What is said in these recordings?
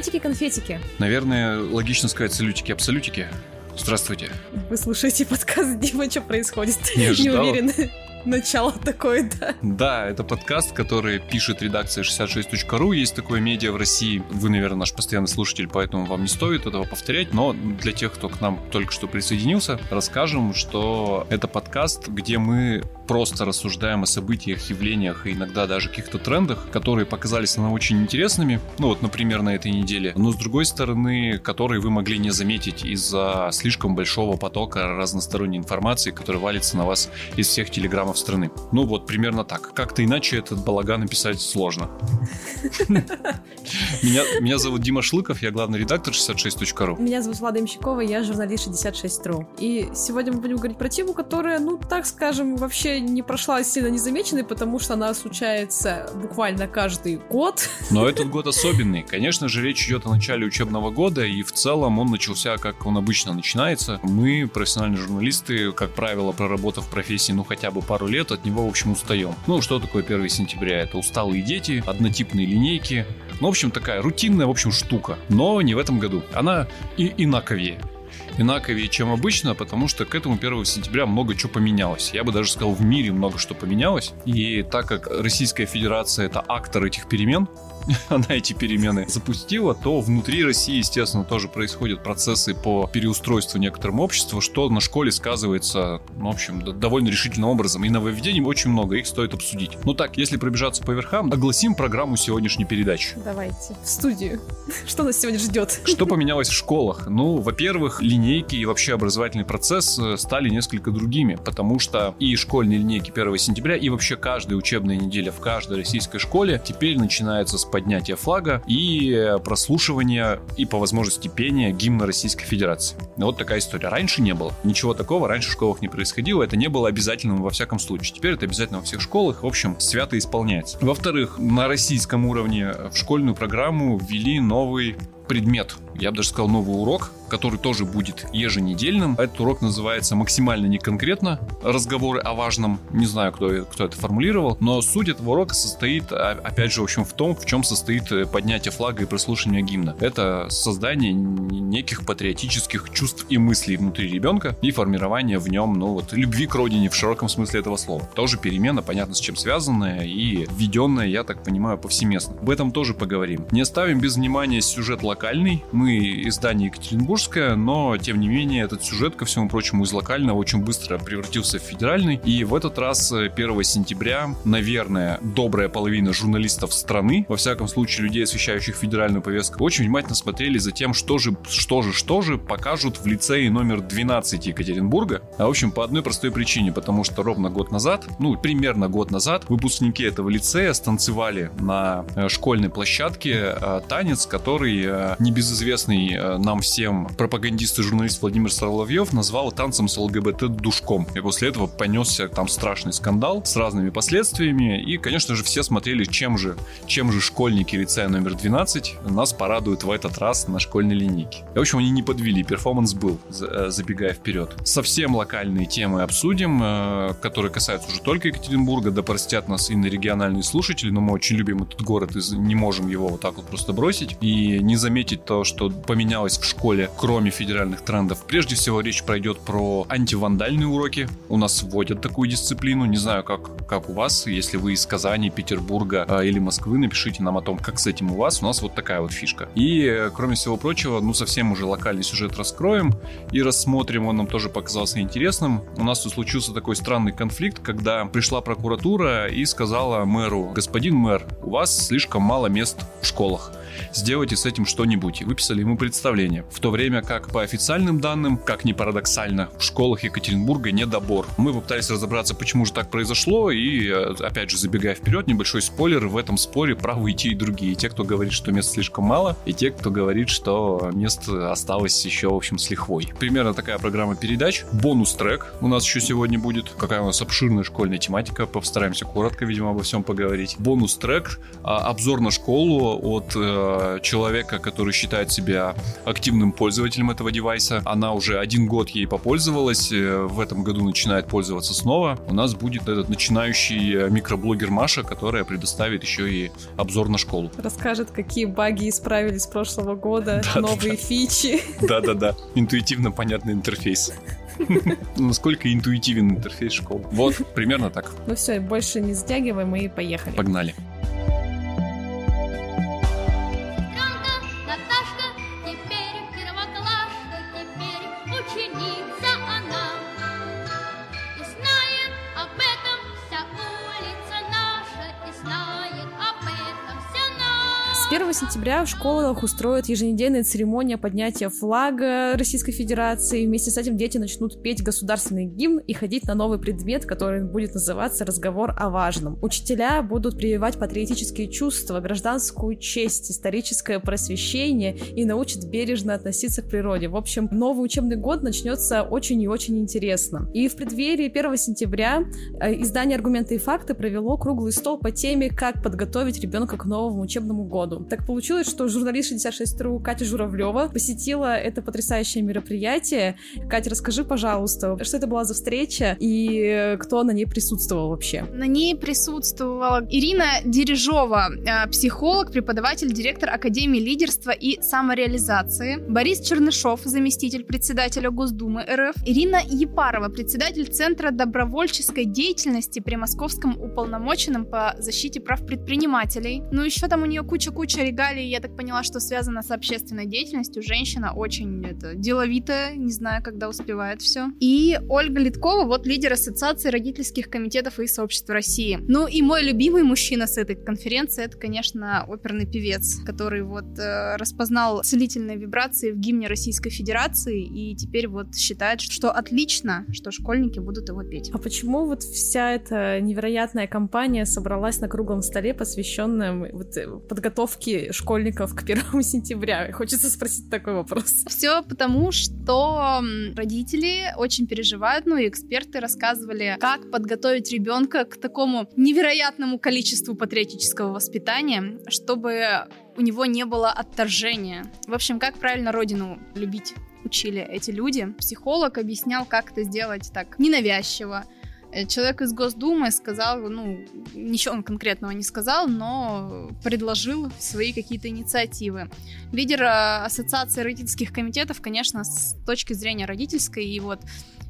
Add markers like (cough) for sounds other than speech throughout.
Приветики-конфетики. Наверное, логично сказать салютики-абсолютики. Здравствуйте. Вы слушаете (laughs) подкаст Дима, что происходит? Не Не уверена. Начало такое, да. Да, это подкаст, который пишет редакция 66.ru. Есть такое медиа в России. Вы, наверное, наш постоянный слушатель, поэтому вам не стоит этого повторять. Но для тех, кто к нам только что присоединился, расскажем, что это подкаст, где мы просто рассуждаем о событиях, явлениях и иногда даже каких-то трендах, которые показались нам очень интересными. Ну вот, например, на этой неделе. Но с другой стороны, которые вы могли не заметить из-за слишком большого потока разносторонней информации, которая валится на вас из всех телеграммов страны. Ну вот, примерно так. Как-то иначе этот балаган написать сложно. (laughs) Меня, зовут Дима Шлыков, я главный редактор 66.ru. Меня зовут Влада Имщикова, я журналист 66.ru. И сегодня мы будем говорить про тему, которая, ну, так скажем, вообще не прошла сильно незамеченной, потому что она случается буквально каждый год. Но этот год особенный. Конечно же, речь идет о начале учебного года, и в целом он начался, как он обычно начинается. Мы, профессиональные журналисты, как правило, проработав профессии, ну, хотя бы пару лет, от него, в общем, устаем. Ну, что такое 1 сентября? Это усталые дети, однотипные линейки. Ну, в общем, такая рутинная, в общем, штука. Но не в этом году. Она и инаковее инаковее, чем обычно, потому что к этому 1 сентября много чего поменялось. Я бы даже сказал, в мире много что поменялось. И так как Российская Федерация это актор этих перемен, (laughs) она эти перемены запустила, то внутри России, естественно, тоже происходят процессы по переустройству некоторым обществу, что на школе сказывается, ну, в общем, довольно решительным образом. И нововведений очень много, их стоит обсудить. Ну так, если пробежаться по верхам, огласим программу сегодняшней передачи. Давайте, в студию. (laughs) Что нас сегодня ждет? Что поменялось в школах? Ну, во-первых, линейки и вообще образовательный процесс э, стали несколько другими, потому что и школьные линейки 1 сентября, и вообще каждая учебная неделя в каждой российской школе теперь начинается с поднятия флага и прослушивания и по возможности пения гимна Российской Федерации. Вот такая история. Раньше не было. Ничего такого раньше в школах не происходило. Это не было обязательным во всяком случае. Теперь это обязательно во всех школах. В общем, свято исполняется. Во-вторых, на российском уровне в школьную программу ввели новый предмет, я бы даже сказал новый урок, который тоже будет еженедельным. Этот урок называется максимально неконкретно разговоры о важном. Не знаю, кто, кто это формулировал, но суть этого урока состоит, а, опять же, в общем, в том, в чем состоит э, поднятие флага и прослушивание гимна. Это создание неких патриотических чувств и мыслей внутри ребенка и формирование в нем, ну вот, любви к родине в широком смысле этого слова. Тоже перемена, понятно, с чем связанная и введенная, я так понимаю, повсеместно. Об этом тоже поговорим. Не оставим без внимания сюжет локальный. Мы издание Екатеринбургское, но, тем не менее, этот сюжет, ко всему прочему, из локального очень быстро превратился в федеральный. И в этот раз, э, 1 сентября, наверное, добрая половина журналистов страны, во всяком случае, людей, освещающих федеральную повестку, очень внимательно смотрели за тем, что же, что же, что же покажут в лицее номер 12 Екатеринбурга. А, в общем, по одной простой причине, потому что ровно год назад, ну, примерно год назад, выпускники этого лицея станцевали на э, школьной площадке э, танец, который э, небезызвестный э, нам всем пропагандист и журналист Владимир Соловьев назвал танцем с ЛГБТ-душком. И после этого понесся там страшный скандал с разными последствиями. И, конечно же, все смотрели, чем же, чем же школьники лицея номер 12 нас порадуют в этот раз на школьной линейке. И, в общем, они не подвели, перформанс был, э, забегая вперед. Совсем локальные темы обсудим, э, которые касаются уже только Екатеринбурга, да простят нас и на региональные слушатели, но мы очень любим этот город и не можем его вот так вот просто бросить. И не заметить то, что поменялось в школе, кроме федеральных трендов. Прежде всего, речь пройдет про антивандальные уроки. У нас вводят такую дисциплину. Не знаю, как, как у вас. Если вы из Казани, Петербурга э, или Москвы, напишите нам о том, как с этим у вас. У нас вот такая вот фишка. И, э, кроме всего прочего, ну, совсем уже локальный сюжет раскроем и рассмотрим. Он нам тоже показался интересным. У нас тут случился такой странный конфликт, когда пришла прокуратура и сказала мэру, господин мэр, у вас слишком мало мест в школах сделайте с этим что-нибудь. И выписали ему представление. В то время как по официальным данным, как ни парадоксально, в школах Екатеринбурга недобор. Мы попытались разобраться, почему же так произошло, и, э, опять же, забегая вперед, небольшой спойлер, в этом споре правы и и другие. Те, кто говорит, что мест слишком мало, и те, кто говорит, что мест осталось еще, в общем, с лихвой. Примерно такая программа передач. Бонус-трек у нас еще сегодня будет. Какая у нас обширная школьная тематика. Постараемся коротко, видимо, обо всем поговорить. Бонус-трек. а, Обзор на школу от э, человека, который считает себя активным пользователем этого девайса. Она уже один год ей попользовалась, э, в этом году начинает пользоваться снова. У нас будет этот начинающий э, микроблогер Маша, которая предоставит еще и обзор на школу. Расскажет, какие баги исправили с прошлого года, (laughs) да, новые да. фичи. Да-да-да, интуитивно понятный интерфейс. (laughs) Насколько интуитивен интерфейс школы. Вот, примерно так. Ну все, больше не затягиваем и поехали. Погнали. С 1 сентября в школах устроят еженедельная церемония поднятия флага Российской Федерации. Вместе с этим дети начнут петь государственный гимн и ходить на новый предмет, который будет называться «Разговор о важном». Учителя будут прививать патриотические чувства, гражданскую честь, историческое просвещение и научат бережно относиться к природе. В общем, новый учебный год начнется очень и очень интересно. И в преддверии 1 сентября э, издание «Аргументы и факты» провело круглый стол по теме «Как подготовить ребенка к новому учебному году». Так получилось, что журналист 66.ru Катя Журавлева посетила это потрясающее мероприятие. Катя, расскажи, пожалуйста, что это была за встреча и кто на ней присутствовал вообще? На ней присутствовала Ирина Дережова, а, психолог, преподаватель, директор Академии лидерства и самореализации, Борис Чернышов, заместитель председателя Госдумы РФ, Ирина Епарова, председатель Центра добровольческой деятельности при Московском уполномоченном по защите прав предпринимателей. Ну, еще там у нее куча-куча регалий, я так поняла, что связано с общественной деятельностью. Женщина очень это, деловитая, не знаю, когда успевает все. И Ольга Литкова, вот лидер Ассоциации родительских комитетов и сообществ России. Ну и мой любимый мужчина с этой конференции, это, конечно, оперный певец, который вот э, распознал целительные вибрации в гимне Российской Федерации и теперь вот считает, что отлично, что школьники будут его петь. А почему вот вся эта невероятная компания собралась на круглом столе, посвященном вот подготовке школьников к первому (laughs) сентября? Хочется спросить такой вопрос. Все потому, что родители очень переживают, ну и эксперты рассказывали, как подготовить ребенка к такому невероятному количеству патриотического воспитания, чтобы у него не было отторжения. В общем, как правильно родину любить учили эти люди. Психолог объяснял, как это сделать так ненавязчиво, человек из Госдумы сказал, ну, ничего он конкретного не сказал, но предложил свои какие-то инициативы. Лидер э, Ассоциации родительских комитетов, конечно, с точки зрения родительской, и вот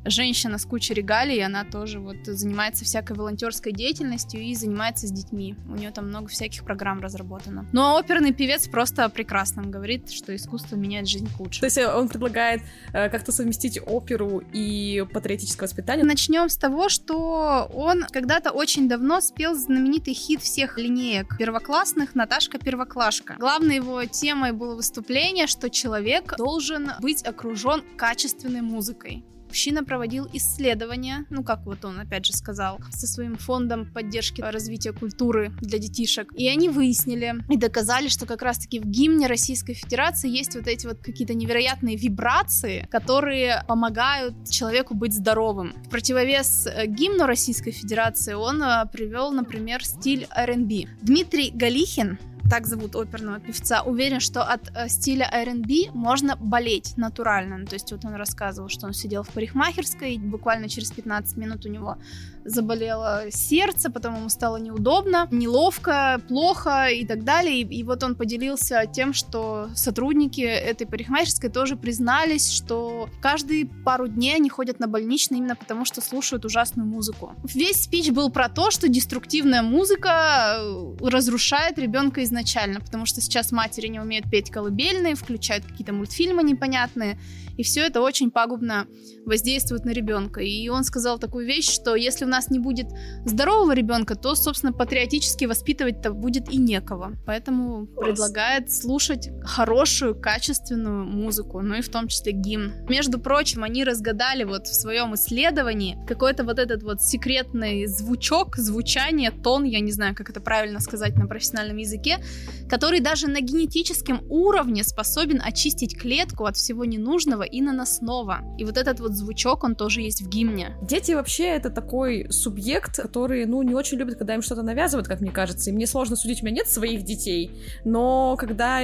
женщина с кучей регалий, она тоже вот занимается всякой волонтерской деятельностью и занимается с детьми. У нее там много всяких программ разработано. Ну а оперный певец просто прекрасно говорит, что искусство меняет жизнь к лучшему. То есть он предлагает э, как-то совместить оперу и патриотическое воспитание? Начнем с того, что он когда-то очень давно спел знаменитый хит всех линеек первоклассных «Наташка Первоклашка». Главной его темой было выступление, что человек должен быть окружен качественной музыкой. Мужчина проводил исследования, ну как вот он опять же сказал, со своим фондом поддержки развития культуры для детишек. И они выяснили и доказали, что как раз-таки в гимне Российской Федерации есть вот эти вот какие-то невероятные вибрации, которые помогают человеку быть здоровым. В противовес э, гимну Российской Федерации он э, привел, например, стиль R&B. Дмитрий Галихин, так зовут оперного певца, уверен, что от э, стиля R&B можно болеть натурально. Ну, то есть вот он рассказывал, что он сидел в парикмахерской, и буквально через 15 минут у него заболело сердце, потом ему стало неудобно, неловко, плохо и так далее. И, и вот он поделился тем, что сотрудники этой парикмахерской тоже признались, что каждые пару дней они ходят на больничный именно потому, что слушают ужасную музыку. Весь спич был про то, что деструктивная музыка э, разрушает ребенка изначально, потому что сейчас матери не умеют петь колыбельные, включают какие-то мультфильмы непонятные, и все это очень пагубно воздействует на ребенка. И он сказал такую вещь, что если у нас не будет здорового ребенка, то, собственно, патриотически воспитывать-то будет и некого. Поэтому предлагает слушать хорошую, качественную музыку, ну и в том числе гимн. Между прочим, они разгадали вот в своем исследовании какой-то вот этот вот секретный звучок, звучание, тон, я не знаю, как это правильно сказать на профессиональном языке, который даже на генетическом уровне способен очистить клетку от всего ненужного и наносного. И вот этот вот звучок, он тоже есть в гимне. Дети вообще это такой субъект, который, ну, не очень любит, когда им что-то навязывают, как мне кажется. И мне сложно судить, у меня нет своих детей, но когда,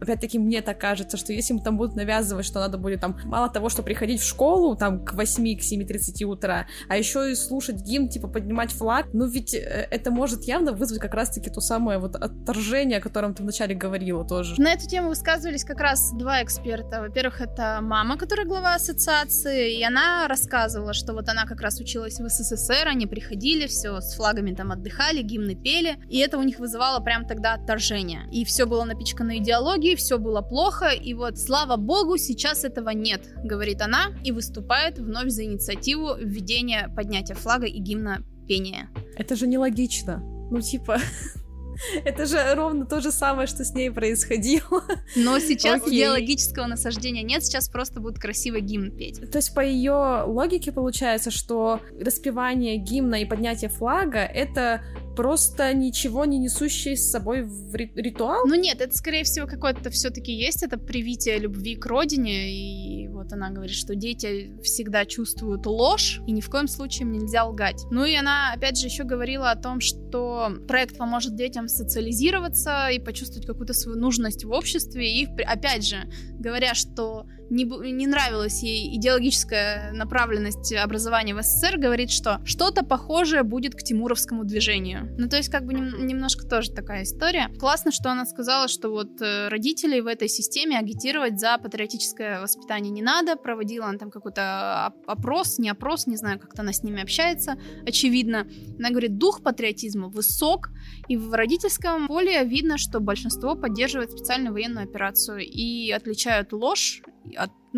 опять-таки, мне так кажется, что если им там будут навязывать, что надо будет там мало того, что приходить в школу там к 8, к 7.30 утра, а еще и слушать гимн, типа поднимать флаг, ну ведь э, это может явно вызвать как раз-таки то самое вот отторжение, о котором ты вначале говорила тоже. На эту тему высказывались как раз два эксперта. Во-первых, это мама, которая глава ассоциации, и она рассказывала, что вот она как раз училась в СССР, они приходили, все с флагами там отдыхали, гимны пели, и это у них вызывало прям тогда отторжение. И все было напичкано идеологией, все было плохо, и вот слава богу, сейчас этого нет, говорит она, и выступает вновь за инициативу введения поднятия флага и гимна пения. Это же нелогично. Ну, типа, (laughs) (laughs) Это же ровно то же самое, что с ней происходило. Но сейчас Окей. идеологического насаждения нет, сейчас просто будут красиво гимн петь. То есть по ее логике получается, что распевание гимна и поднятие флага — это просто ничего не несущий с собой в ритуал? Ну нет, это скорее всего какое-то все-таки есть, это привитие любви к родине, и вот она говорит, что дети всегда чувствуют ложь, и ни в коем случае нельзя лгать. Ну и она, опять же, еще говорила о том, что проект поможет детям социализироваться и почувствовать какую-то свою нужность в обществе, и опять же, говоря, что не, не нравилась ей идеологическая направленность образования в СССР, говорит, что что-то похожее будет к тимуровскому движению. Ну, то есть, как бы нем, немножко тоже такая история. Классно, что она сказала, что вот э, родителей в этой системе агитировать за патриотическое воспитание не надо. Проводила она там какой-то опрос, не опрос, не знаю, как-то она с ними общается, очевидно. Она говорит, дух патриотизма высок, и в родительском поле видно, что большинство поддерживает специальную военную операцию и отличают ложь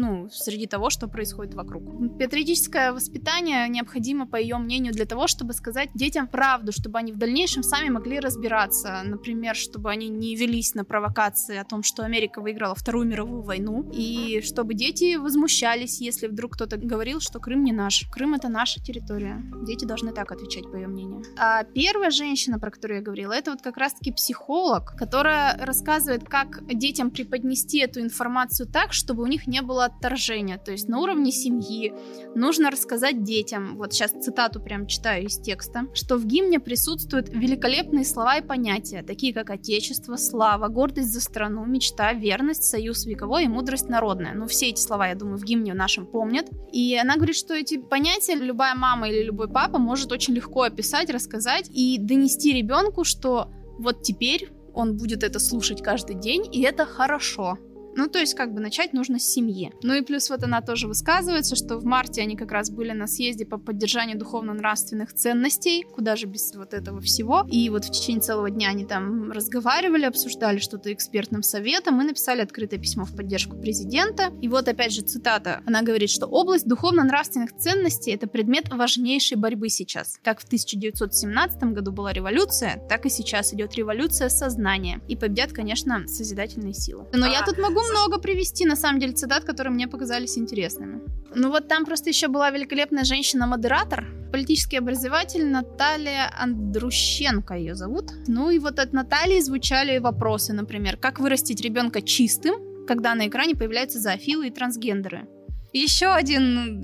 ну, среди того, что происходит вокруг. Патриотическое воспитание необходимо, по ее мнению, для того, чтобы сказать детям правду, чтобы они в дальнейшем сами могли разбираться. Например, чтобы они не велись на провокации о том, что Америка выиграла Вторую мировую войну, и чтобы дети возмущались, если вдруг кто-то говорил, что Крым не наш. Крым — это наша территория. Дети должны так отвечать, по ее мнению. А первая женщина, про которую я говорила, это вот как раз-таки психолог, которая рассказывает, как детям преподнести эту информацию так, чтобы у них не было было отторжение. То есть на уровне семьи нужно рассказать детям, вот сейчас цитату прям читаю из текста, что в гимне присутствуют великолепные слова и понятия, такие как отечество, слава, гордость за страну, мечта, верность, союз вековой и мудрость народная. Ну, все эти слова, я думаю, в гимне нашем помнят. И она говорит, что эти понятия любая мама или любой папа может очень легко описать, рассказать и донести ребенку, что вот теперь он будет это слушать каждый день, и это хорошо. Ну, то есть, как бы начать нужно с семьи. Ну и плюс вот она тоже высказывается, что в марте они как раз были на съезде по поддержанию духовно-нравственных ценностей, куда же без вот этого всего. И вот в течение целого дня они там разговаривали, обсуждали что-то экспертным советом и написали открытое письмо в поддержку президента. И вот опять же цитата. Она говорит, что область духовно-нравственных ценностей — это предмет важнейшей борьбы сейчас. Как в 1917 году была революция, так и сейчас идет революция сознания. И победят, конечно, созидательные силы. Но я тут могу могу много привести, на самом деле, цитат, которые мне показались интересными. Ну вот там просто еще была великолепная женщина-модератор, политический образователь Наталья Андрущенко ее зовут. Ну и вот от Натальи звучали вопросы, например, как вырастить ребенка чистым, когда на экране появляются зоофилы и трансгендеры. Еще один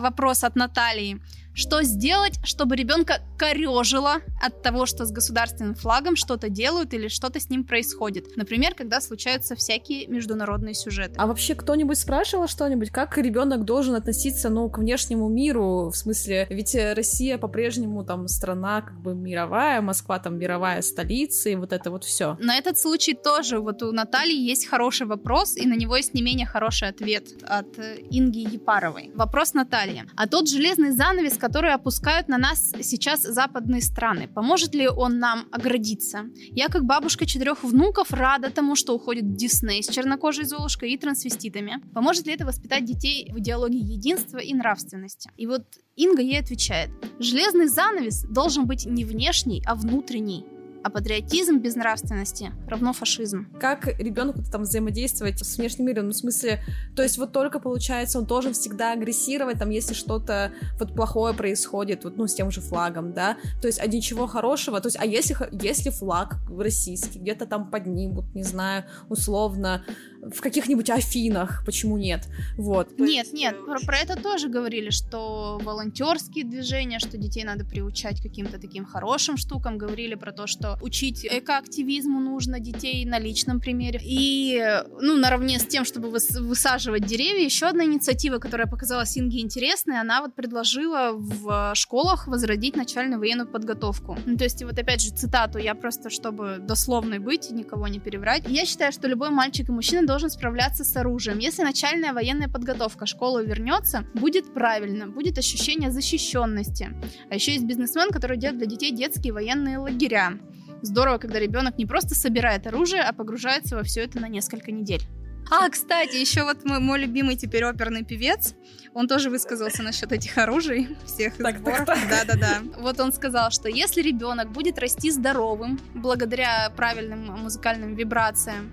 вопрос от Натальи. Что сделать, чтобы ребенка корежило от того, что с государственным флагом что-то делают или что-то с ним происходит? Например, когда случаются всякие международные сюжеты. А вообще кто-нибудь спрашивал что-нибудь, как ребенок должен относиться, ну, к внешнему миру? В смысле, ведь Россия по-прежнему там страна как бы мировая, Москва там мировая столица, и вот это вот все. На этот случай тоже вот у Натальи есть хороший вопрос, и на него есть не менее хороший ответ от Инги Епаровой. Вопрос Натальи. А тот железный занавес, которые опускают на нас сейчас западные страны. Поможет ли он нам оградиться? Я, как бабушка четырех внуков, рада тому, что уходит Дисней с чернокожей Золушкой и трансвеститами. Поможет ли это воспитать детей в идеологии единства и нравственности? И вот Инга ей отвечает. Железный занавес должен быть не внешний, а внутренний А патриотизм без нравственности равно фашизм. Как ребенку там взаимодействовать с внешним миром? Ну, в смысле, то есть вот только получается, он должен всегда агрессировать, там, если что-то вот плохое происходит, вот, ну, с тем же флагом, да? То есть, а ничего хорошего, то есть, а если, если флаг российский где-то там поднимут, не знаю, условно, в каких-нибудь Афинах, почему нет? Вот. Нет, нет, про, про это тоже говорили, что волонтерские движения, что детей надо приучать каким-то таким хорошим штукам, говорили про то, что учить экоактивизму нужно детей на личном примере. И, ну, наравне с тем, чтобы выс- высаживать деревья, еще одна инициатива, которая показалась Инге интересной, она вот предложила в школах возродить начальную военную подготовку. Ну, то есть, вот опять же, цитату, я просто, чтобы дословной быть, никого не переврать. Я считаю, что любой мальчик и мужчина должен справляться с оружием. Если начальная военная подготовка школы вернется, будет правильно, будет ощущение защищенности. А еще есть бизнесмен, который делает для детей детские военные лагеря. Здорово, когда ребенок не просто собирает оружие, а погружается во все это на несколько недель. А, кстати, еще вот мой, мой любимый теперь оперный певец, он тоже высказался насчет этих оружий, всех так, сборов. Да-да-да. Вот он сказал, что если ребенок будет расти здоровым, благодаря правильным музыкальным вибрациям,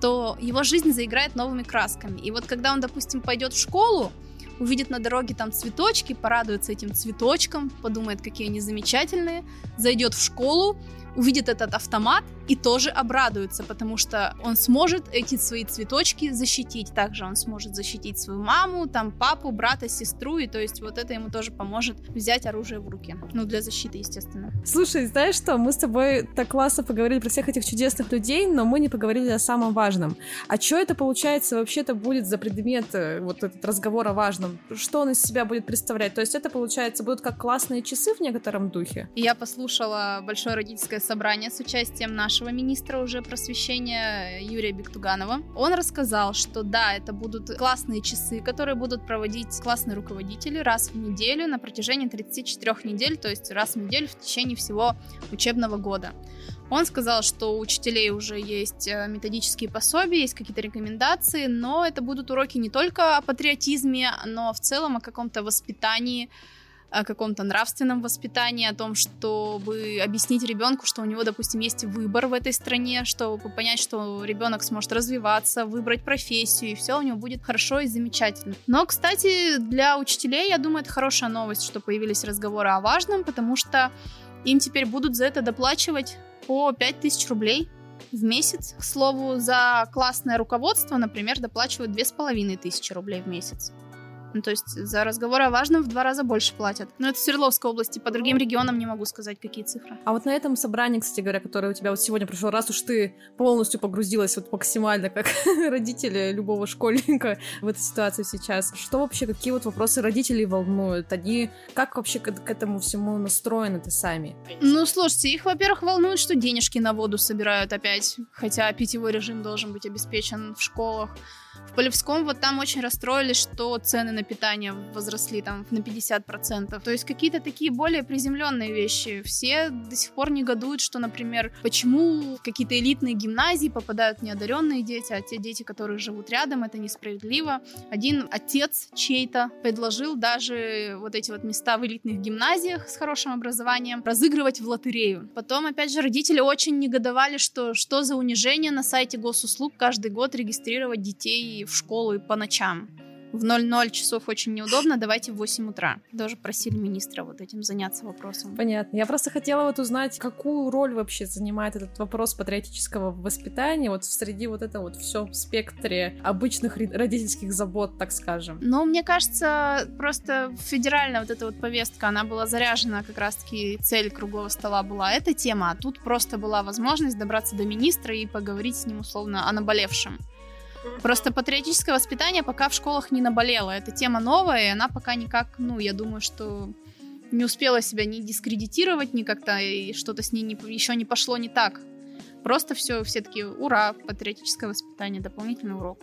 то его жизнь заиграет новыми красками. И вот когда он, допустим, пойдет в школу, увидит на дороге там цветочки, порадуется этим цветочкам, подумает, какие они замечательные, зайдет в школу, увидит этот автомат и тоже обрадуется, потому что он сможет эти свои цветочки защитить. Также он сможет защитить свою маму, там папу, брата, сестру, и то есть вот это ему тоже поможет взять оружие в руки. Ну, для защиты, естественно. Слушай, знаешь что, мы с тобой так классно поговорили про всех этих чудесных людей, но мы не поговорили о самом важном. А что это получается вообще-то будет за предмет, э, вот этот разговор о важном? Что он из себя будет представлять? То есть это, получается, будут как классные часы в некотором духе? Я послушала большое родительское собрание с участием нашего министра уже просвещения Юрия Бектуганова. Он рассказал, что да, это будут классные часы, которые будут проводить классные руководители раз в неделю на протяжении 34 недель, то есть раз в неделю в течение всего учебного года. Он сказал, что у учителей уже есть э, методические пособия, есть какие-то рекомендации, но это будут уроки не только о патриотизме, но в целом о каком-то воспитании, о каком-то нравственном воспитании, о том, чтобы объяснить ребенку, что у него, допустим, есть выбор в этой стране, чтобы понять, что ребенок сможет развиваться, выбрать профессию, и все у него будет хорошо и замечательно. Но, кстати, для учителей, я думаю, это хорошая новость, что появились разговоры о важном, потому что им теперь будут за это доплачивать по 5000 рублей в месяц. К слову, за классное руководство, например, доплачивают 2500 рублей в месяц. Ну, то есть за разговор о важном в два раза больше платят. Но это в Свердловской области, по другим регионам не могу сказать, какие цифры. А вот на этом собрании, кстати говоря, которое у тебя вот сегодня пришло, раз уж ты полностью погрузилась вот максимально, как (laughs) родители любого школьника в эту ситуацию сейчас, что вообще, какие вот вопросы родителей волнуют? Они как вообще к, к этому всему настроены-то сами? Ну, слушайте, их, во-первых, волнует, что денежки на воду собирают опять, хотя питьевой режим должен быть обеспечен в школах. В Полевском вот там очень расстроились, что цены на питание возросли там на 50%. То есть какие-то такие более приземленные вещи. Все до сих пор негодуют, что, например, почему какие-то элитные гимназии попадают неодаренные дети, а те дети, которые живут рядом, это несправедливо. Один отец чей-то предложил даже вот эти вот места в элитных гимназиях с хорошим образованием разыгрывать в лотерею. Потом, опять же, родители очень негодовали, что что за унижение на сайте госуслуг каждый год регистрировать детей в школу и по ночам. В 00 часов очень неудобно, давайте в 8 утра. Даже просили министра вот этим заняться вопросом. Понятно. Я просто хотела вот узнать, какую роль вообще занимает этот вопрос патриотического воспитания вот среди вот этого вот все в спектре обычных родительских забот, так скажем. Ну, мне кажется, просто федеральная вот эта вот повестка, она была заряжена как раз-таки, цель круглого стола была эта тема, а тут просто была возможность добраться до министра и поговорить с ним условно о наболевшем. Просто патриотическое воспитание пока в школах не наболело. Это тема новая, и она пока никак, ну, я думаю, что не успела себя ни дискредитировать, ни как-то и что-то с ней не, еще не пошло не так. Просто все, все таки ура, патриотическое воспитание, дополнительный урок.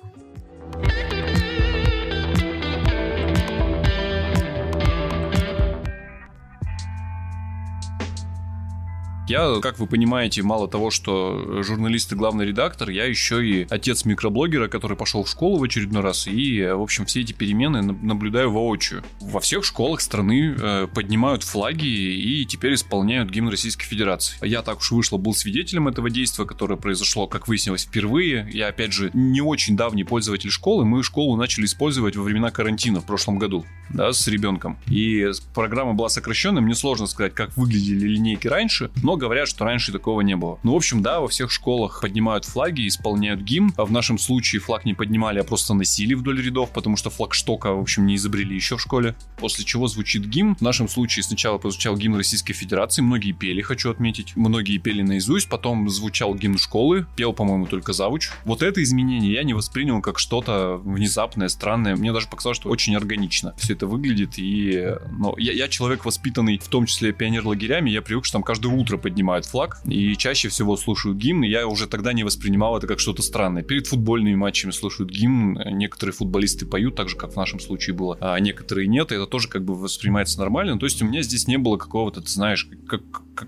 Я, как вы понимаете, мало того, что журналист и главный редактор, я еще и отец микроблогера, который пошел в школу в очередной раз, и, в общем, все эти перемены наблюдаю воочию. Во всех школах страны э, поднимают флаги и теперь исполняют гимн Российской Федерации. Я так уж вышло, был свидетелем этого действия, которое произошло, как выяснилось, впервые. Я, опять же, не очень давний пользователь школы. Мы школу начали использовать во времена карантина в прошлом году, да, с ребенком. И программа была сокращенная. Мне сложно сказать, как выглядели линейки раньше, но говорят, что раньше такого не было. Ну, в общем, да, во всех школах поднимают флаги, исполняют гимн. А в нашем случае флаг не поднимали, а просто носили вдоль рядов, потому что флагштока, в общем, не изобрели еще в школе. После чего звучит гимн. В нашем случае сначала прозвучал гимн Российской Федерации. Многие пели, хочу отметить. Многие пели наизусть. Потом звучал гимн школы. Пел, по-моему, только завуч. Вот это изменение я не воспринял как что-то внезапное, странное. Мне даже показалось, что очень органично все это выглядит. И ну, я, я человек воспитанный, в том числе пионер-лагерями. Я привык, что там каждое утро поднимают флаг. И чаще всего слушают гимн. И я уже тогда не воспринимал это как что-то странное. Перед футбольными матчами слушают гимн. Некоторые футболисты поют, так же, как в нашем случае было. А некоторые нет. И это тоже как бы воспринимается нормально. То есть у меня здесь не было какого-то, ты знаешь, как,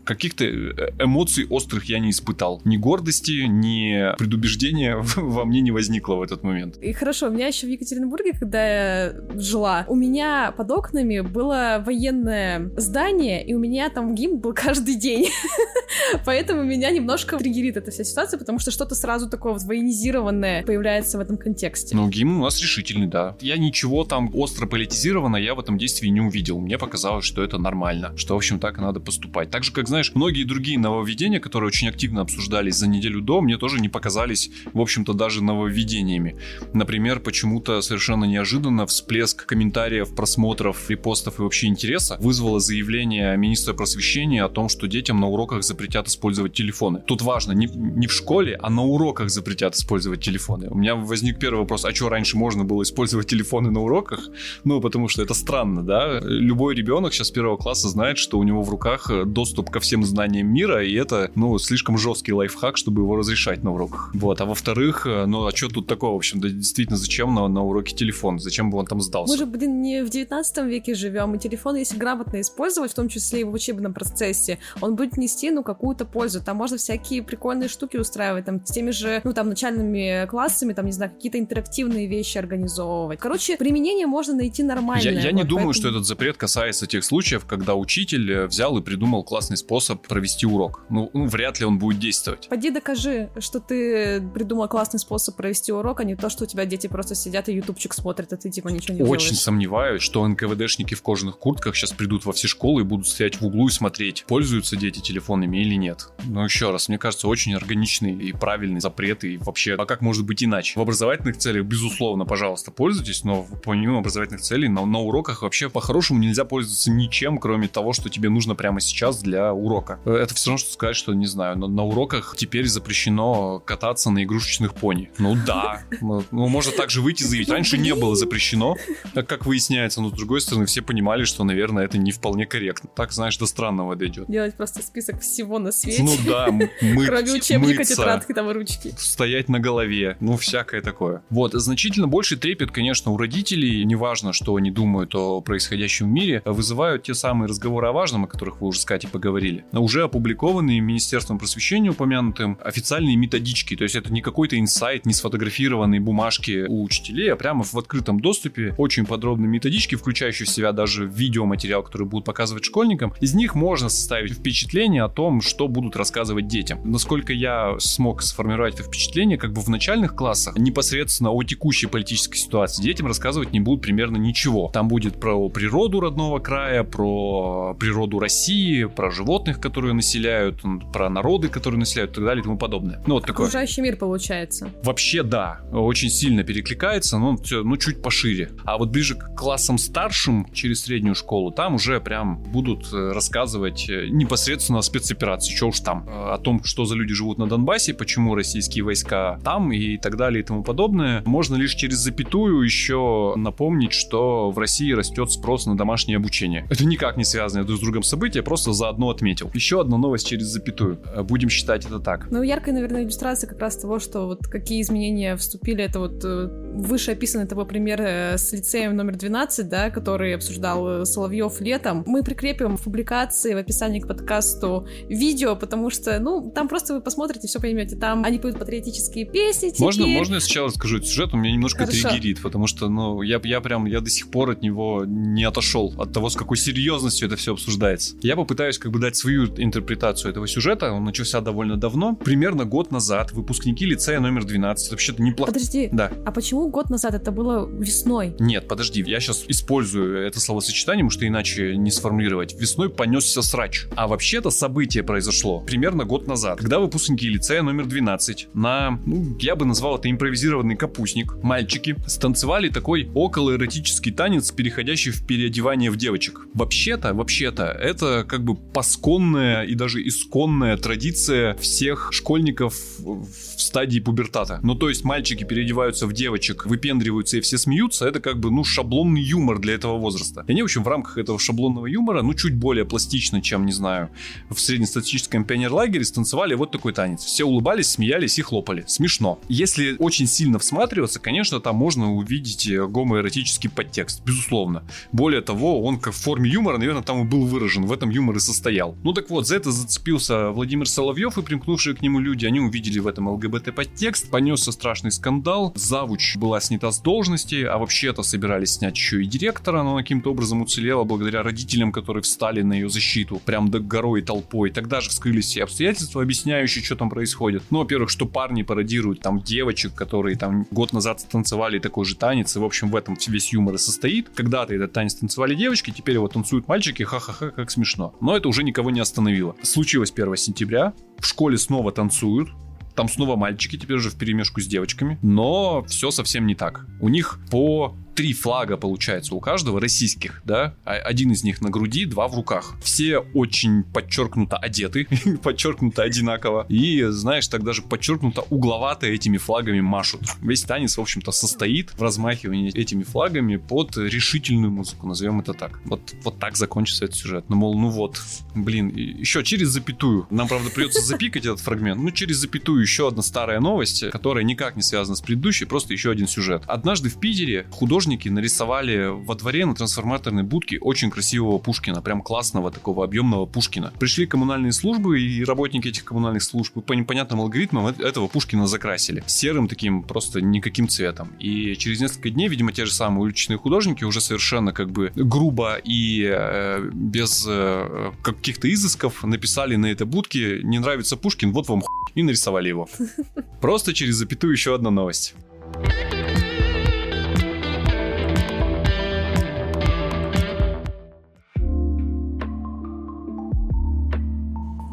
каких-то э, эмоций острых я не испытал. Ни гордости, ни предубеждения (laughs) во мне не возникло в этот момент. И хорошо, у меня еще в Екатеринбурге, когда я жила, у меня под окнами было военное здание, и у меня там гимн был каждый день. (laughs) (laughs) Поэтому меня немножко триггерит эта вся ситуация, потому что что-то сразу такое вот военизированное появляется в этом контексте. Ну, гимн у нас решительный, да. Я ничего там остро политизированно я в этом действии не увидел. Мне показалось, что это нормально, что, в общем, так надо поступать. Так же, как, знаешь, многие другие нововведения, которые очень активно обсуждались за неделю до, мне тоже не показались, в общем-то, даже нововведениями. Например, почему-то совершенно неожиданно всплеск комментариев, просмотров, репостов и вообще интереса вызвало заявление министра просвещения о том, что детям на уроках запретят использовать телефоны. Тут важно, не, не в школе, а на уроках запретят использовать телефоны. У меня возник первый вопрос, а что раньше можно было использовать телефоны на уроках? Ну, потому что это странно, да? Любой ребенок сейчас первого класса знает, что у него в руках доступ ко всем знаниям мира, и это, ну, слишком жесткий лайфхак, чтобы его разрешать на уроках. Вот, а во-вторых, ну, а что тут такого, в общем, да действительно, зачем на, на уроке телефон? Зачем бы он там сдался? Мы же, блин, не в 19 веке живем, и телефон, если грамотно использовать, в том числе и в учебном процессе, он будет нести, ну, какую-то пользу. Там можно всякие прикольные штуки устраивать, там, с теми же, ну, там, начальными классами, там, не знаю, какие-то интерактивные вещи организовывать. Короче, применение можно найти нормальное. Я, я вот, не думаю, что этот запрет касается тех случаев, когда учитель э, взял и придумал классный способ провести урок. Ну, ну, вряд ли он будет действовать. Пойди докажи, что ты придумал классный способ провести урок, а не то, что у тебя дети просто сидят и ютубчик смотрят, а ты типа ничего не Очень делаешь. сомневаюсь, что НКВДшники в кожаных куртках сейчас придут во все школы и будут стоять в углу и смотреть, пользуются дети телефонами или нет. Но еще раз, мне кажется, очень органичный и правильный запрет, и вообще, а как может быть иначе? В образовательных целях, безусловно, пожалуйста, пользуйтесь, но помимо образовательных целей, на, на уроках вообще по-хорошему нельзя пользоваться ничем, кроме того, что тебе нужно прямо сейчас для урока. Это все равно, что сказать, что, не знаю, на, на уроках теперь запрещено кататься на игрушечных пони. Ну да, ну можно также выйти и заявить. Раньше не было запрещено, как выясняется, но с другой стороны все понимали, что, наверное, это не вполне корректно. Так, знаешь, до странного дойдет. Делать просто список всего на свете. Ну да, (laughs) мыть, Кроме учебника, мыться, тетрадки, там ручки. стоять на голове, ну всякое такое. Вот, значительно больше трепет, конечно, у родителей, неважно, что они думают о происходящем в мире, вызывают те самые разговоры о важном, о которых вы уже с Катей поговорили. Уже опубликованные Министерством просвещения упомянутым официальные методички, то есть это не какой-то инсайт, не сфотографированные бумажки у учителей, а прямо в открытом доступе очень подробные методички, включающие в себя даже видеоматериал, который будут показывать школьникам. Из них можно составить впечатление о том, что будут рассказывать детям. Насколько я смог сформировать это впечатление, как бы в начальных классах непосредственно о текущей политической ситуации детям рассказывать не будут примерно ничего. Там будет про природу родного края, про природу России, про животных, которые населяют, про народы, которые населяют и так далее и тому подобное. Ну, вот такое. Окружающий мир получается. Вообще, да, очень сильно перекликается, но все, ну, чуть пошире. А вот ближе к классам старшим, через среднюю школу, там уже прям будут э, рассказывать э, непосредственно о спецоперации, что уж там, э, о том, что за люди живут на Донбассе, почему российские войска там и так далее и тому подобное. Можно лишь через запятую еще напомнить, что в России растет спрос на домашнее обучение. Это никак не связанное друг с другом событие, просто заодно отметил. Еще одна новость через запятую. Будем считать это так. Ну, яркая, наверное, иллюстрация как раз того, что вот какие изменения вступили, это вот выше описанный тобой пример с лицеем номер 12, да, который обсуждал Соловьев летом. Мы прикрепим в публикации в описании к подкасту нету видео, потому что, ну, там просто вы посмотрите, все поймете. Там они поют патриотические песни теперь. Можно, можно я сначала скажу сюжет? У меня немножко Хорошо. триггерит, потому что, ну, я, я прям, я до сих пор от него не отошел, от того, с какой серьезностью это все обсуждается. Я попытаюсь как бы дать свою интерпретацию этого сюжета. Он начался довольно давно. Примерно год назад выпускники лицея номер 12, вообще-то неплохо. Подожди, да. а почему год назад? Это было весной. Нет, подожди, я сейчас использую это словосочетание, потому что иначе не сформулировать. Весной понесся срач. А вообще-то событие произошло примерно год назад, когда выпускники лицея номер 12 на, ну, я бы назвал это импровизированный капустник, мальчики, станцевали такой околоэротический танец, переходящий в переодевание в девочек. Вообще-то, вообще-то, это как бы посконная и даже исконная традиция всех школьников в стадии пубертата. Ну, то есть мальчики переодеваются в девочек, выпендриваются и все смеются, это как бы, ну, шаблонный юмор для этого возраста. И они, в общем, в рамках этого шаблонного юмора, ну, чуть более пластично, чем, не знаю, в среднестатистическом пионерлагере станцевали вот такой танец. Все улыбались, смеялись и хлопали. Смешно. Если очень сильно всматриваться, конечно, там можно увидеть э, гомоэротический подтекст, безусловно. Более того, он как в форме юмора, наверное, там и был выражен, в этом юмор и состоял. Ну так вот, за это зацепился Владимир Соловьев и примкнувшие к нему люди, они увидели в этом ЛГБТ-подтекст, понесся страшный скандал, завуч была снята с должности, а вообще-то собирались снять еще и директора, но каким-то образом уцелела благодаря родителям, которые встали на ее защиту, прям до горой толпой. Тогда же вскрылись все обстоятельства, объясняющие, что там происходит. Ну, во-первых, что парни пародируют там девочек, которые там год назад танцевали такой же танец, и, в общем, в этом весь юмор и состоит. Когда-то этот танец танцевали девочки, теперь его танцуют мальчики, ха-ха-ха, как смешно. Но это уже никого не остановило. Случилось 1 сентября, в школе снова танцуют, там снова мальчики, теперь уже в перемешку с девочками. Но все совсем не так. У них по три флага, получается, у каждого российских, да? А, один из них на груди, два в руках. Все очень подчеркнуто одеты, (laughs) подчеркнуто одинаково. И, знаешь, так даже подчеркнуто угловато этими флагами машут. Весь танец, в общем-то, состоит в размахивании этими флагами под решительную музыку, назовем это так. Вот, вот так закончится этот сюжет. Ну, мол, ну вот, блин, еще через запятую. Нам, правда, придется запикать этот фрагмент. Ну, через запятую еще одна старая новость, которая никак не связана с предыдущей, просто еще один сюжет. Однажды в Питере художник художники нарисовали во дворе на трансформаторной будке очень красивого Пушкина, прям классного такого объемного Пушкина. Пришли коммунальные службы и работники этих коммунальных служб по непонятным алгоритмам этого Пушкина закрасили. Серым таким просто никаким цветом. И через несколько дней, видимо, те же самые уличные художники уже совершенно как бы грубо и э, без э, каких-то изысков написали на этой будке «Не нравится Пушкин, вот вам хуй» и нарисовали его. (laughs) Просто через запятую еще одна новость.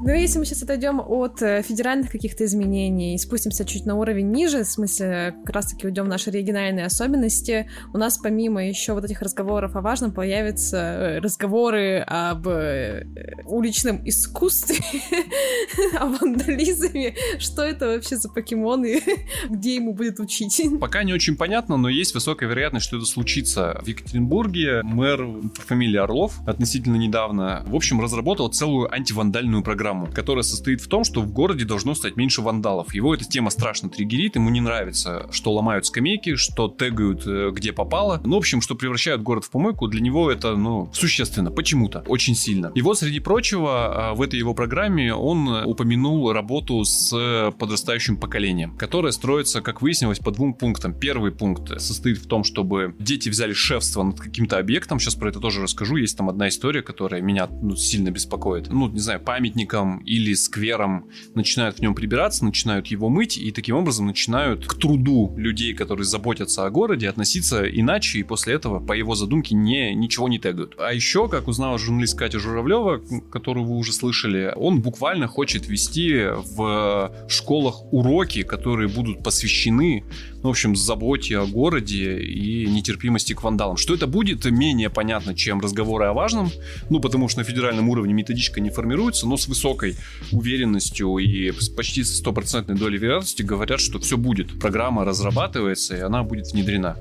Ну, если мы сейчас отойдем от э, федеральных каких-то изменений и спустимся чуть на уровень ниже, в смысле, как раз-таки уйдем в наши региональные особенности, у нас помимо еще вот этих разговоров о важном появятся э, разговоры об э, уличном искусстве, (laughs) о вандализме. Что это вообще за покемоны? (laughs) Где ему будет учить? Пока не очень понятно, но есть высокая вероятность, что это случится. В Екатеринбурге мэр по фамилии Орлов относительно недавно, в общем, разработал целую антивандальную программу программу, которая состоит в том, что в городе должно стать меньше вандалов. Его эта тема страшно триггерит, ему не нравится, что ломают скамейки, что тегают э, где попало. Ну, в общем, что превращают город в помойку, для него это, ну, существенно, почему-то, очень сильно. И вот, среди прочего, а, в этой его программе он упомянул работу с подрастающим поколением, которое строится, как выяснилось, по двум пунктам. Первый пункт состоит в том, чтобы дети взяли шефство над каким-то объектом, сейчас про это тоже расскажу, есть там одна история, которая меня ну, сильно беспокоит. Ну, не знаю, памятником парком или сквером, начинают в нем прибираться, начинают его мыть, и таким образом начинают к труду людей, которые заботятся о городе, относиться иначе, и после этого, по его задумке, не, ничего не тегают. А еще, как узнала журналист Катя Журавлева, которую вы уже слышали, он буквально хочет вести в школах уроки, которые будут посвящены ну, в общем, заботе о городе и нетерпимости к вандалам. Что это будет, менее понятно, чем разговоры о важном, ну, потому что на федеральном уровне методичка не формируется, но с высокой уверенностью и с почти стопроцентной долей вероятности говорят, что все будет. Программа разрабатывается, и она будет внедрена.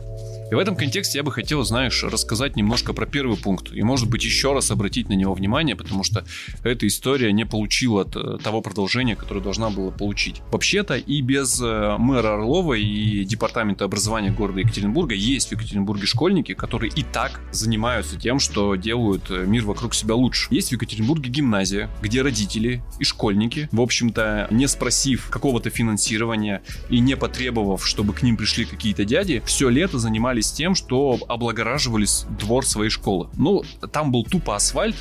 И в этом контексте я бы хотел, знаешь, рассказать немножко про первый пункт. И, может быть, еще раз обратить на него внимание, потому что эта история не получила того продолжения, которое должна была получить. Вообще-то и без э, мэра Орлова и департамента образования города Екатеринбурга есть в Екатеринбурге школьники, которые и так занимаются тем, что делают э, мир вокруг себя лучше. Есть в Екатеринбурге гимназия, где родители и школьники, в общем-то, не спросив какого-то финансирования и не потребовав, чтобы к ним пришли какие-то дяди, все лето занимались тем, что облагораживали двор своей школы. Ну, там был тупо асфальт,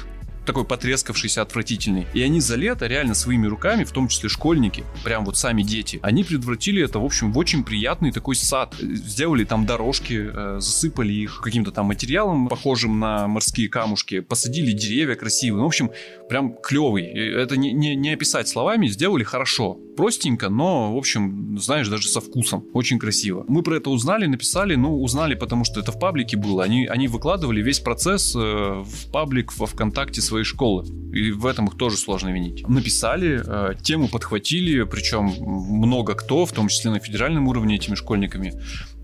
такой потрескавшийся, отвратительный. И они за лето реально своими руками, в том числе школьники, прям вот сами дети, они предотвратили это, в общем, в очень приятный такой сад. Сделали там дорожки, э, засыпали их каким-то там материалом, похожим на морские камушки, посадили деревья красивые. Ну, в общем, прям клевый. Это не, не, не описать словами, сделали хорошо. Простенько, но, в общем, знаешь, даже со вкусом. Очень красиво. Мы про это узнали, написали, ну, узнали, потому что это в паблике было. Они, они выкладывали весь процесс э, в паблик во ВКонтакте своей школы. И в этом их тоже сложно винить. Написали, э, тему подхватили, причем много кто, в том числе на федеральном уровне этими школьниками,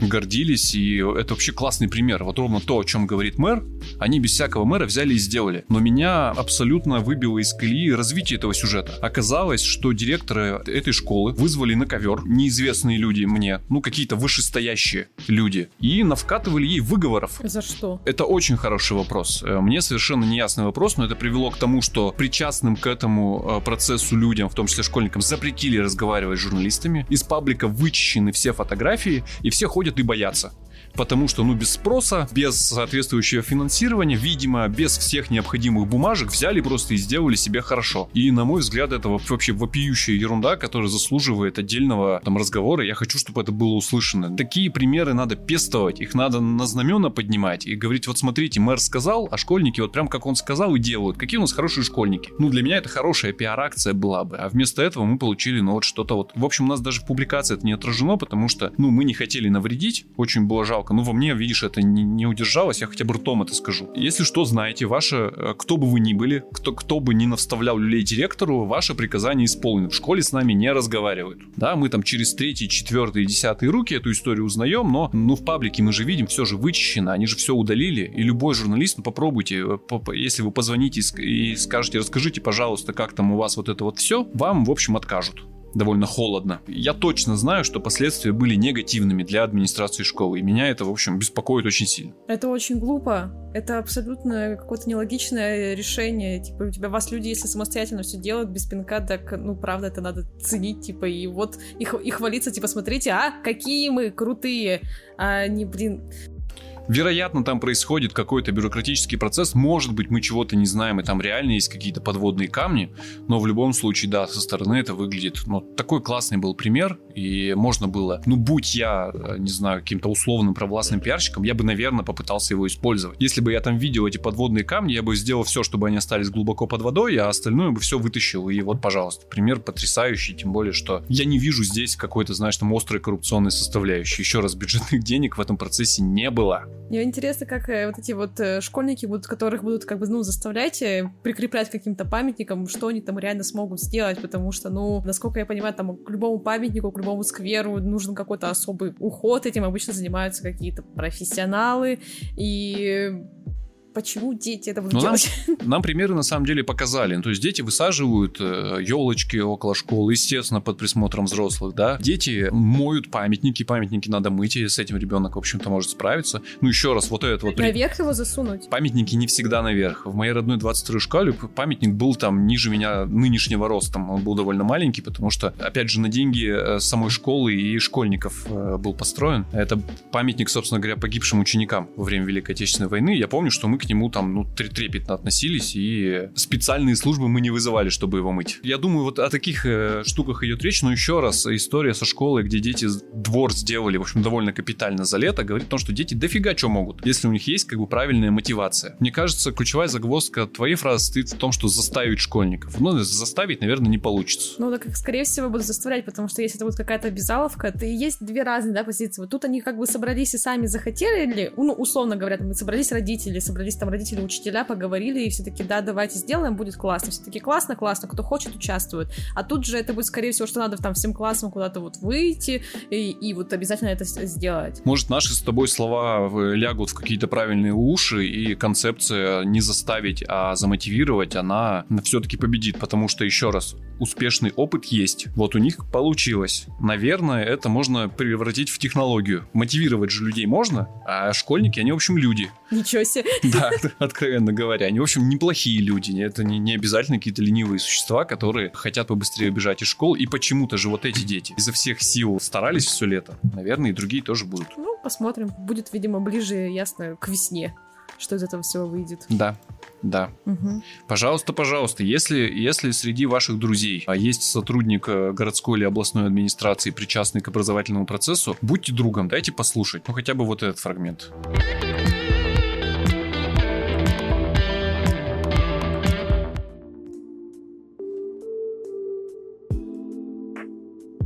гордились, и это вообще классный пример. Вот ровно то, о чем говорит мэр, они без всякого мэра взяли и сделали. Но меня абсолютно выбило из колеи развитие этого сюжета. Оказалось, что директора этой школы вызвали на ковер неизвестные люди мне, ну какие-то вышестоящие люди, и навкатывали ей выговоров. За что? Это очень хороший вопрос. Э, мне совершенно неясный вопрос, но это привело к тому, что причастным к этому э, процессу людям, в том числе школьникам, запретили разговаривать с журналистами. Из паблика вычищены все фотографии, и все ходят ходят и боятся потому что, ну, без спроса, без соответствующего финансирования, видимо, без всех необходимых бумажек взяли просто и сделали себе хорошо. И, на мой взгляд, это вообще вопиющая ерунда, которая заслуживает отдельного там разговора. Я хочу, чтобы это было услышано. Такие примеры надо пестовать, их надо на знамена поднимать и говорить, вот смотрите, мэр сказал, а школьники вот прям как он сказал и делают. Какие у нас хорошие школьники. Ну, для меня это хорошая пиар-акция была бы, а вместо этого мы получили, ну, вот что-то вот. В общем, у нас даже в публикации это не отражено, потому что, ну, мы не хотели навредить, очень было жалко жалко. Ну, во мне, видишь, это не, не удержалось, я хотя бы ртом это скажу. Если что, знаете, ваше, э, кто бы вы ни были, кто, кто бы ни навставлял люлей директору, ваше приказание исполнено. В школе с нами не разговаривают. Да, мы там через третий, четвертый, десятый руки эту историю узнаем, но ну, в паблике мы же видим, все же вычищено, они же все удалили. И любой журналист, ну, попробуйте, э, если вы позвоните и скажете, расскажите, пожалуйста, как там у вас вот это вот все, вам, в общем, откажут довольно холодно. Я точно знаю, что последствия были негативными для администрации школы, и меня это, в общем, беспокоит очень сильно. Это очень глупо. Это абсолютно какое-то нелогичное решение. Типа, у тебя вас люди, если самостоятельно все делают без пинка, так, ну, правда, это надо ценить, типа, и вот их, и хвалиться, типа, смотрите, а, какие мы крутые, а не, блин, Вероятно, там происходит какой-то бюрократический процесс. Может быть, мы чего-то не знаем, и там реально есть какие-то подводные камни. Но в любом случае, да, со стороны это выглядит... Ну, такой классный был пример. И можно было... Ну, будь я, э, не знаю, каким-то условным провластным пиарщиком, я бы, наверное, попытался его использовать. Если бы я там видел эти подводные камни, я бы сделал все, чтобы они остались глубоко под водой, а остальное бы все вытащил. И вот, пожалуйста, пример потрясающий. Тем более, что я не вижу здесь какой-то, знаешь, там острой коррупционной составляющей. Еще раз, бюджетных денег в этом процессе не было. Мне интересно, как э, вот эти вот э, школьники, будут, которых будут как бы, ну, заставлять прикреплять каким-то памятникам, что они там реально смогут сделать, потому что, ну, насколько я понимаю, там к любому памятнику, к любому скверу нужен какой-то особый уход, этим обычно занимаются какие-то профессионалы, и почему дети это будут ну, делать? Нам, (laughs) нам примеры на самом деле показали. То есть дети высаживают э, елочки около школы, естественно, под присмотром взрослых, да. Дети моют памятники, памятники надо мыть, и с этим ребенок, в общем-то, может справиться. Ну, еще раз, вот это вот... Наверх его засунуть? Памятники не всегда наверх. В моей родной 22-й школе памятник был там ниже меня нынешнего роста. Он был довольно маленький, потому что, опять же, на деньги э, самой школы и школьников э, был построен. Это памятник, собственно говоря, погибшим ученикам во время Великой Отечественной войны. Я помню, что мы к к нему там, ну, трепетно относились, и специальные службы мы не вызывали, чтобы его мыть. Я думаю, вот о таких э, штуках идет речь, но еще раз, история со школой, где дети двор сделали, в общем, довольно капитально за лето, говорит о том, что дети дофига что могут, если у них есть как бы правильная мотивация. Мне кажется, ключевая загвоздка твоей фразы стоит в том, что заставить школьников. Ну, заставить, наверное, не получится. Ну, так, скорее всего, будут заставлять, потому что если это будет какая-то обязаловка, то есть две разные, да, позиции. Вот тут они как бы собрались и сами захотели, или, ну, условно говоря, там, собрались родители, собрались собрались там родители, учителя, поговорили, и все таки да, давайте сделаем, будет классно. Все таки классно, классно, кто хочет, участвует. А тут же это будет, скорее всего, что надо там всем классом куда-то вот выйти и, и вот обязательно это сделать. Может, наши с тобой слова лягут в какие-то правильные уши, и концепция не заставить, а замотивировать, она все-таки победит, потому что, еще раз, успешный опыт есть. Вот у них получилось. Наверное, это можно превратить в технологию. Мотивировать же людей можно, а школьники, они, в общем, люди. Ничего себе. Да, (laughs) откровенно говоря. Они, в общем, неплохие люди. Это не, не обязательно какие-то ленивые существа, которые хотят побыстрее бежать из школ. И почему-то же вот эти дети изо всех сил старались все лето. Наверное, и другие тоже будут. Ну, посмотрим. Будет, видимо, ближе, ясно, к весне что из этого всего выйдет. Да, да. Угу. Пожалуйста, пожалуйста, если, если среди ваших друзей а есть сотрудник э, городской или областной администрации, причастный к образовательному процессу, будьте другом, дайте послушать, ну хотя бы вот этот фрагмент.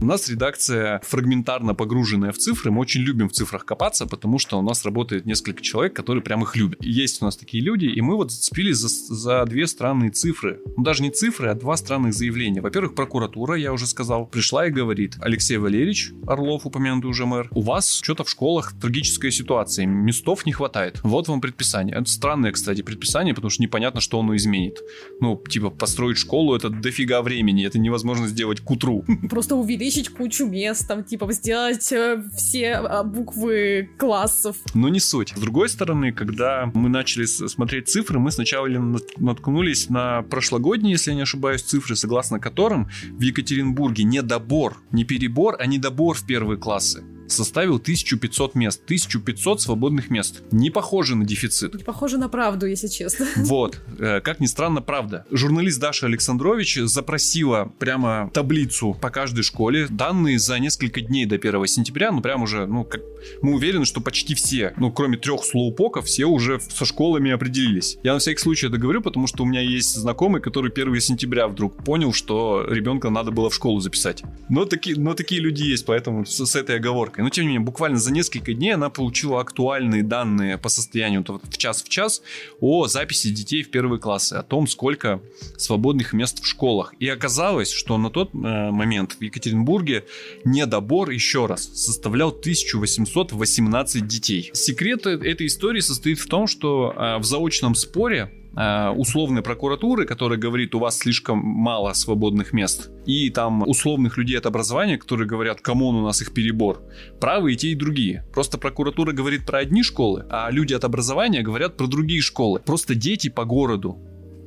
У нас редакция фрагментарно погруженная в цифры. Мы очень любим в цифрах копаться, потому что у нас работает несколько человек, которые прям их любят. есть у нас такие люди, и мы вот зацепились за, за две странные цифры. Ну, даже не цифры, а два странных заявления. Во-первых, прокуратура, я уже сказал, пришла и говорит, Алексей Валерьевич Орлов, упомянутый уже мэр, у вас что-то в школах трагическая ситуация, местов не хватает. Вот вам предписание. Это странное, кстати, предписание, потому что непонятно, что оно изменит. Ну, типа, построить школу, это дофига времени, это невозможно сделать к утру. Просто увеличить увеличить кучу мест, там, типа, сделать э, все а, буквы классов. Но не суть. С другой стороны, когда мы начали смотреть цифры, мы сначала наткнулись на прошлогодние, если я не ошибаюсь, цифры, согласно которым в Екатеринбурге не добор, не перебор, а недобор в первые классы составил 1500 мест. 1500 свободных мест. Не похоже на дефицит. Не похоже на правду, если честно. (laughs) Вот. Э, как ни странно, правда. Журналист Даша Александрович запросила прямо таблицу по каждой школе. Данные за несколько дней до 1 сентября. Ну, прям уже, ну, как... мы уверены, что почти все, ну, кроме трех слоупоков, все уже со школами определились. Я на всякий случай это говорю, потому что у меня есть знакомый, который 1 сентября вдруг понял, что ребенка надо было в школу записать. Но такие, но такие люди есть, поэтому с, с этой оговоркой оговоркой. Но тем не менее, буквально за несколько дней она получила актуальные данные по состоянию в час в час о записи детей в первые классы, о том, сколько свободных мест в школах. И оказалось, что на тот э, момент в Екатеринбурге недобор, еще раз, составлял 1818 детей. Секрет э, этой истории состоит в том, что э, в заочном споре условной прокуратуры, которая говорит, у вас слишком мало свободных мест, и там условных людей от образования, которые говорят, come on, у нас их перебор. Правы и те, и другие. Просто прокуратура говорит про одни школы, а люди от образования говорят про другие школы. Просто дети по городу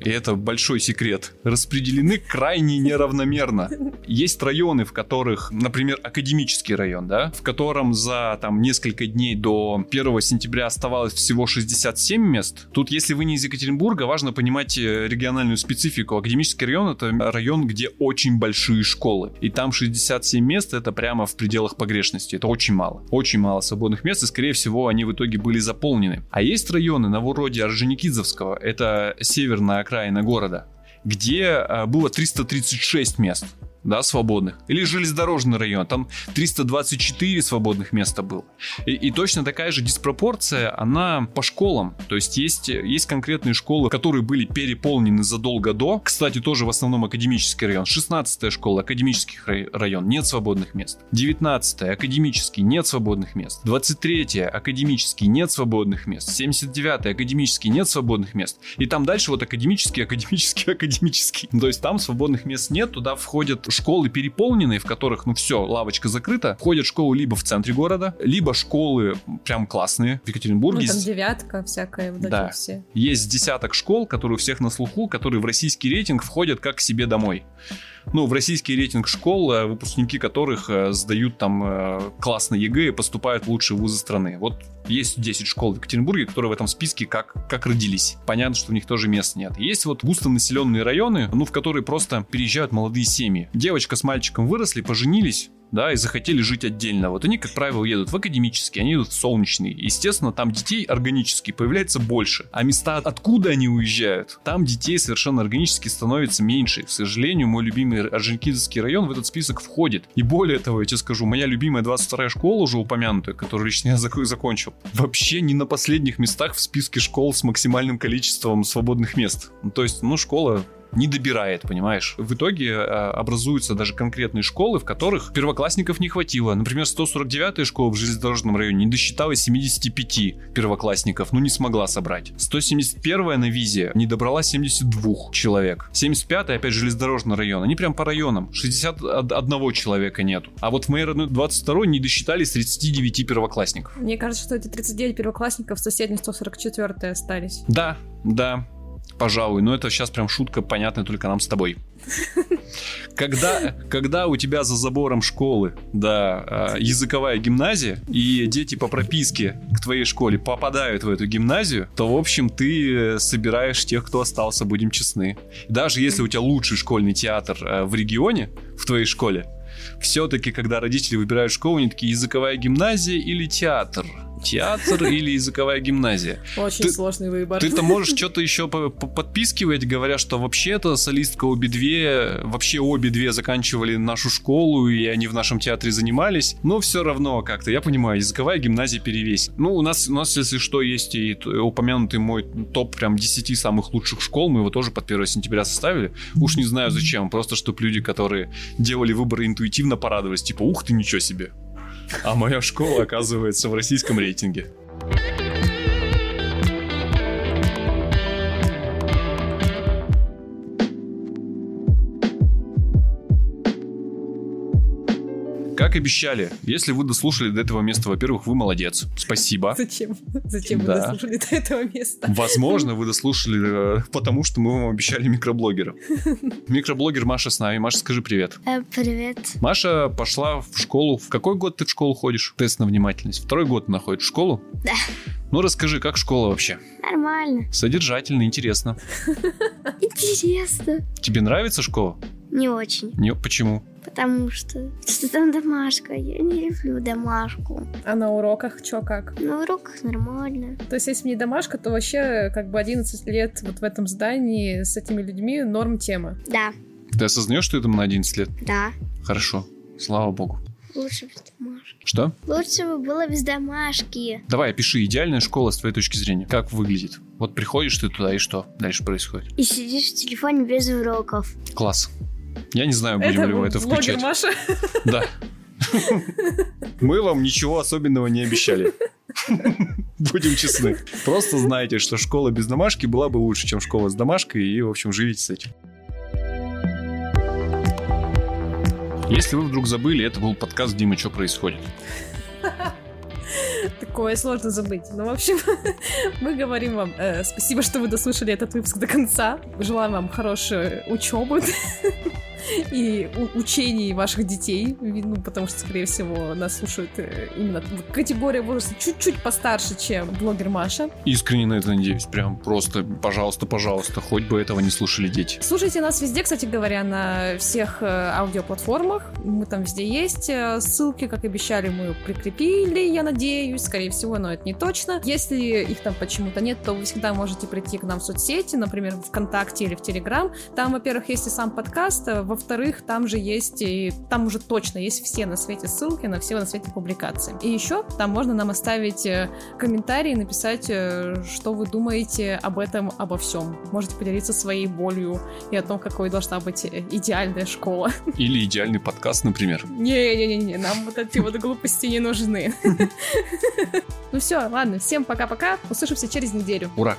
и это большой секрет, распределены крайне неравномерно. Есть районы, в которых, например, академический район, да, в котором за там несколько дней до 1 сентября оставалось всего 67 мест. Тут, если вы не из Екатеринбурга, важно понимать э, региональную специфику. Академический район это район, где очень большие школы. И там 67 мест это прямо в пределах погрешности. Это очень мало. Очень мало свободных мест, и скорее всего они в итоге были заполнены. А есть районы на вроде Орджоникидзевского, это северная окраина города, где а, было 336 мест да, свободных. Или железнодорожный район, там 324 свободных места было. И, и точно такая же диспропорция, она по школам. То есть есть, есть конкретные школы, которые были переполнены задолго до. Кстати, тоже в основном академический район. 16 школа, академический район, нет свободных мест. 19 академический, нет свободных мест. 23 академический, нет свободных мест. 79 академический, нет свободных мест. И там дальше вот академический, академический, (laughs) академический. То есть там свободных мест нет, туда входят школы переполненные, в которых, ну все, лавочка закрыта, ходят школы либо в центре города, либо школы прям классные в Екатеринбурге. Ну, там девятка всякая, вот да. эти все. Есть десяток школ, которые у всех на слуху, которые в российский рейтинг входят как к себе домой ну, в российский рейтинг школ, э, выпускники которых э, сдают там э, классный ЕГЭ и поступают в лучшие вузы страны. Вот есть 10 школ в Екатеринбурге, которые в этом списке как, как родились. Понятно, что у них тоже мест нет. Есть вот густонаселенные районы, ну, в которые просто переезжают молодые семьи. Девочка с мальчиком выросли, поженились, да, и захотели жить отдельно, вот они, как правило, едут в академический, они едут в солнечный. Естественно, там детей органически появляется больше. А места, откуда они уезжают, там детей совершенно органически становится меньше. К сожалению, мой любимый Орджоникидзевский район в этот список входит. И более того, я тебе скажу, моя любимая 22-я школа, уже упомянутая, которую лично я зак- закончил, вообще не на последних местах в списке школ с максимальным количеством свободных мест. Ну, то есть, ну, школа не добирает, понимаешь? В итоге э, образуются даже конкретные школы, в которых первоклассников не хватило. Например, 149-я школа в железнодорожном районе не досчитала 75 первоклассников, ну не смогла собрать. 171-я на визе не добрала 72 человек. 75-я, опять железнодорожный район, они прям по районам. 61 человека нету. А вот в моей родной 22 не досчитались 39 первоклассников. Мне кажется, что эти 39 первоклассников в соседней 144 остались. Да, да, пожалуй, но это сейчас прям шутка, понятная только нам с тобой. (laughs) Когда, когда у тебя за забором школы, да, языковая гимназия, и дети по прописке к твоей школе попадают в эту гимназию, то, в общем, ты собираешь тех, кто остался, будем честны. Даже если у тебя лучший школьный театр в регионе, в твоей школе, все-таки, когда родители выбирают школу, они такие, языковая гимназия или театр? Театр или языковая гимназия. Очень ты, сложный выбор. Ты-то (laughs) можешь что-то еще подпискивать, говоря, что вообще-то солистка обе две, вообще обе две заканчивали нашу школу, и они в нашем театре занимались, но все равно как-то, я понимаю, языковая гимназия перевесит. Ну, у нас, у нас, если что, есть и упомянутый мой топ прям 10 самых лучших школ, мы его тоже под 1 сентября составили. Уж не знаю зачем, просто чтобы люди, которые делали выбор интуитивно порадовались, типа, ух ты, ничего себе. А моя школа оказывается в российском рейтинге. Как обещали, если вы дослушали до этого места, во-первых, вы молодец. Спасибо. Зачем? Зачем да. вы дослушали до этого места? Возможно, вы дослушали, э, потому что мы вам обещали микроблогера. (laughs) Микроблогер Маша с нами. Маша, скажи привет. Э, привет. Маша пошла в школу. В какой год ты в школу ходишь? Тест на внимательность. Второй год находишь в школу? Да. Ну, расскажи, как школа вообще? Нормально. Содержательно, интересно. (laughs) Интересно. Тебе нравится школа? Не очень. Не, почему? Потому что, что там домашка. Я не люблю домашку. А на уроках что как? На уроках нормально. То есть, если не домашка, то вообще как бы 11 лет вот в этом здании с этими людьми норм тема. Да. Ты осознаешь, что это на 11 лет? Да. Хорошо. Слава богу. Лучше без домашки. Что? Лучше бы было без домашки. Давай, опиши идеальная школа с твоей точки зрения. Как выглядит? Вот приходишь ты туда, и что дальше происходит? И сидишь в телефоне без уроков. Класс. Я не знаю, будем это ли мы это включать. Маша. Да. (laughs) Мы вам ничего особенного не обещали. (laughs) Будем честны. Просто знайте, что школа без домашки была бы лучше, чем школа с домашкой, и, в общем, живите с этим. Если вы вдруг забыли, это был подкаст Дима «Что происходит?». (laughs) Такое сложно забыть. Ну, в общем, мы говорим вам э, спасибо, что вы дослушали этот выпуск до конца. Желаем вам хорошей учебы (laughs) и учений ваших детей, ну, потому что, скорее всего, нас слушают э, именно категория возраста чуть-чуть постарше, чем блогер Маша. Искренне на это надеюсь. Прям просто, пожалуйста, пожалуйста, хоть бы этого не слушали дети. Слушайте нас везде, кстати говоря, на всех э, аудиоплатформах. Мы там везде есть. Э, ссылки, как обещали, мы прикрепили, я надеюсь. Скорее всего, но это не точно. Если их там почему-то нет, то вы всегда можете прийти к нам в соцсети, например, в ВКонтакте или в Телеграм. Там, во-первых, есть и сам подкаст, во-вторых, там же есть, и там уже точно есть все на свете ссылки на все на свете публикации. И еще там можно нам оставить э, комментарии, написать, э, что вы думаете об этом, обо всем. Можете поделиться своей болью и о том, какой должна быть э, идеальная школа. (laughs) Или идеальный подкаст, например. Не-не-не, нам вот эти вот глупости не нужны. (laughs) Ну все, ладно, всем пока-пока, услышимся через неделю. Ура!